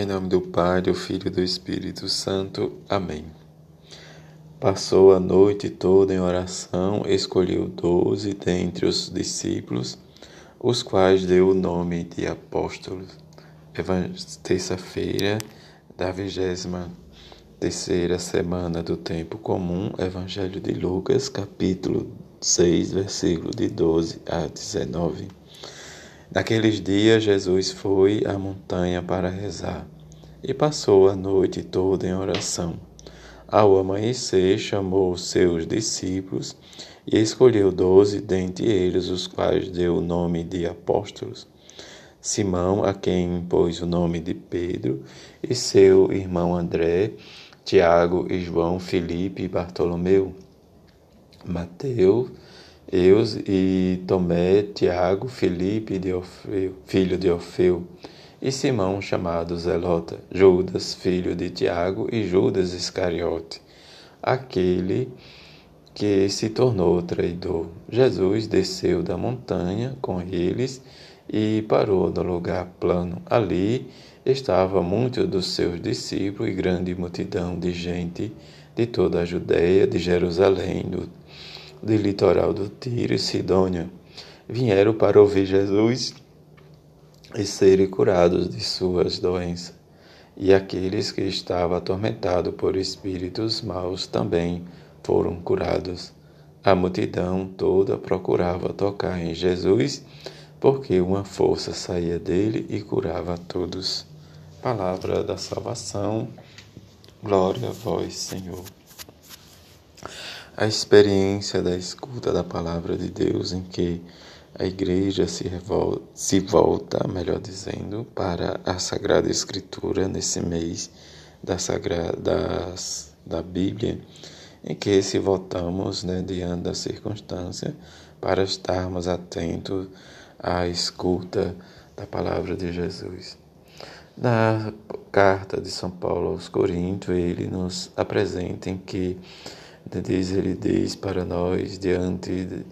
Em nome do Pai, do Filho e do Espírito Santo. Amém. Passou a noite toda em oração, escolheu doze dentre os discípulos, os quais deu o nome de apóstolos. Terça-feira da vigésima terceira semana do tempo comum, Evangelho de Lucas, capítulo 6, versículo de 12 a 19. Naqueles dias, Jesus foi à montanha para rezar e passou a noite toda em oração. Ao amanhecer, chamou seus discípulos e escolheu doze dentre eles, os quais deu o nome de apóstolos. Simão, a quem impôs o nome de Pedro, e seu irmão André, Tiago e João, Felipe e Bartolomeu, Mateus, Eus e Tomé, Tiago, Felipe, de Orfeu, filho de Orfeu, e Simão, chamado Zelota, Judas, filho de Tiago, e Judas Iscariote, aquele que se tornou traidor. Jesus desceu da montanha com eles e parou no lugar plano. Ali estava muitos dos seus discípulos e grande multidão de gente de toda a Judéia, de Jerusalém, do do litoral do Tiro e Sidônia vieram para ouvir Jesus e serem curados de suas doenças. E aqueles que estavam atormentados por espíritos maus também foram curados. A multidão toda procurava tocar em Jesus, porque uma força saía dele e curava a todos. Palavra da salvação. Glória a vós, Senhor a experiência da escuta da palavra de Deus, em que a igreja se, revolta, se volta, melhor dizendo, para a Sagrada Escritura nesse mês da, Sagrada, da Bíblia, em que se voltamos né, diante da circunstância para estarmos atentos à escuta da palavra de Jesus. Na carta de São Paulo aos Coríntios, ele nos apresenta em que ele diz para nós, diante de,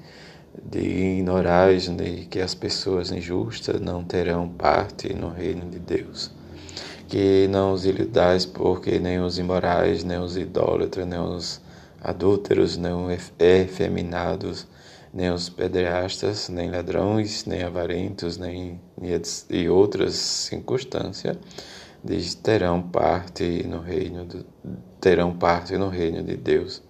de ignorais né, que as pessoas injustas não terão parte no reino de Deus. Que não os iludais, porque nem os imorais, nem os idólatras, nem os adúlteros, nem os efeminados, nem os pedreastas, nem ladrões, nem avarentos, nem e outras circunstâncias, terão parte no reino do, terão parte no reino de Deus.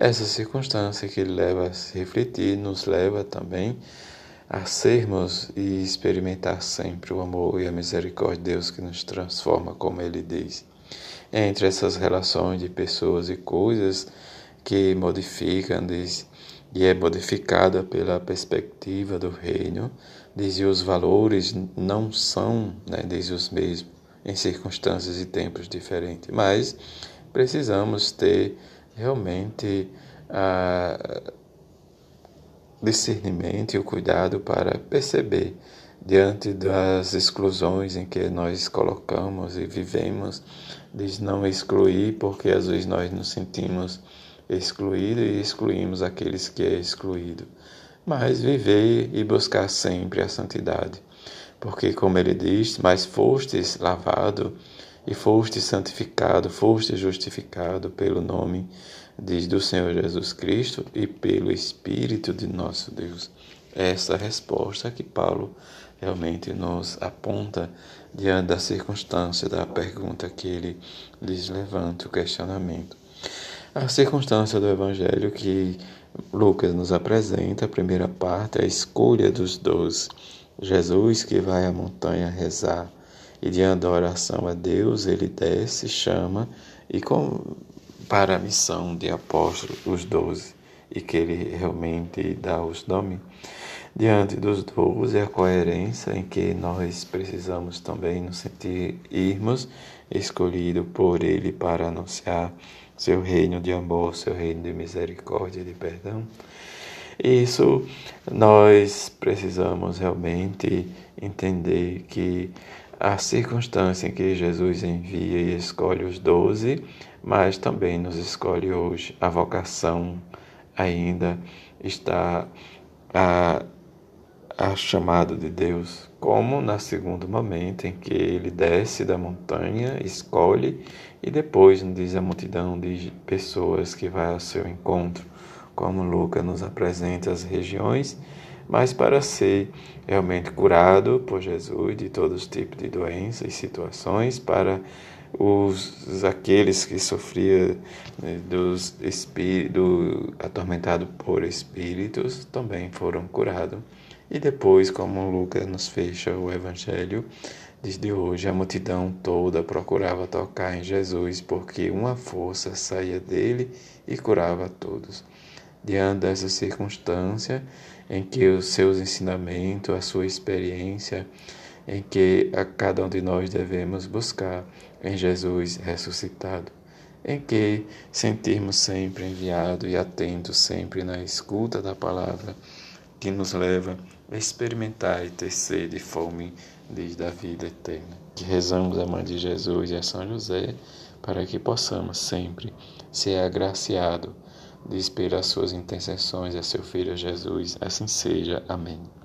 Essa circunstância que leva a se refletir nos leva também a sermos e experimentar sempre o amor e a misericórdia de Deus que nos transforma, como ele diz. Entre essas relações de pessoas e coisas que modificam, diz, e é modificada pela perspectiva do reino, diz, os valores não são, né, diz, os mesmos em circunstâncias e tempos diferentes, mas precisamos ter realmente a discernimento e o cuidado para perceber diante das exclusões em que nós colocamos e vivemos, de não excluir, porque às vezes nós nos sentimos excluídos e excluímos aqueles que é excluído, mas viver e buscar sempre a santidade, porque como ele diz, mas fostes lavado e foste santificado, foste justificado pelo nome diz do Senhor Jesus Cristo e pelo Espírito de nosso Deus. Essa resposta que Paulo realmente nos aponta diante da circunstância da pergunta que ele lhes levanta, o questionamento. A circunstância do Evangelho que Lucas nos apresenta, a primeira parte, a escolha dos doze. Jesus que vai à montanha rezar e diante da oração a Deus, ele desce, chama e com, para a missão de apóstolo, os doze, e que ele realmente dá os nomes. Diante dos doze, a coerência em que nós precisamos também nos sentir irmos, escolhido por ele para anunciar seu reino de amor, seu reino de misericórdia e de perdão. Isso nós precisamos realmente entender que a circunstância em que Jesus envia e escolhe os doze, mas também nos escolhe hoje. A vocação ainda está a, a chamado de Deus, como no segundo momento em que ele desce da montanha, escolhe e depois nos diz a multidão de pessoas que vai ao seu encontro, como Lucas nos apresenta as regiões, mas para ser realmente curado por Jesus de todos os tipos de doenças e situações, para os aqueles que sofriam né, dos espíritos atormentados por espíritos também foram curados e depois, como Lucas nos fecha o Evangelho, desde hoje a multidão toda procurava tocar em Jesus, porque uma força saía dele e curava todos. Diante dessa circunstância, em que os seus ensinamentos, a sua experiência, em que a cada um de nós devemos buscar em Jesus ressuscitado, em que sentirmos sempre enviado e atento sempre na escuta da palavra que nos leva a experimentar e ter sede e fome desde a vida eterna. Que rezamos a Mãe de Jesus e a São José para que possamos sempre ser agraciados de esperar suas intercessões a seu Filho Jesus. Assim seja. Amém.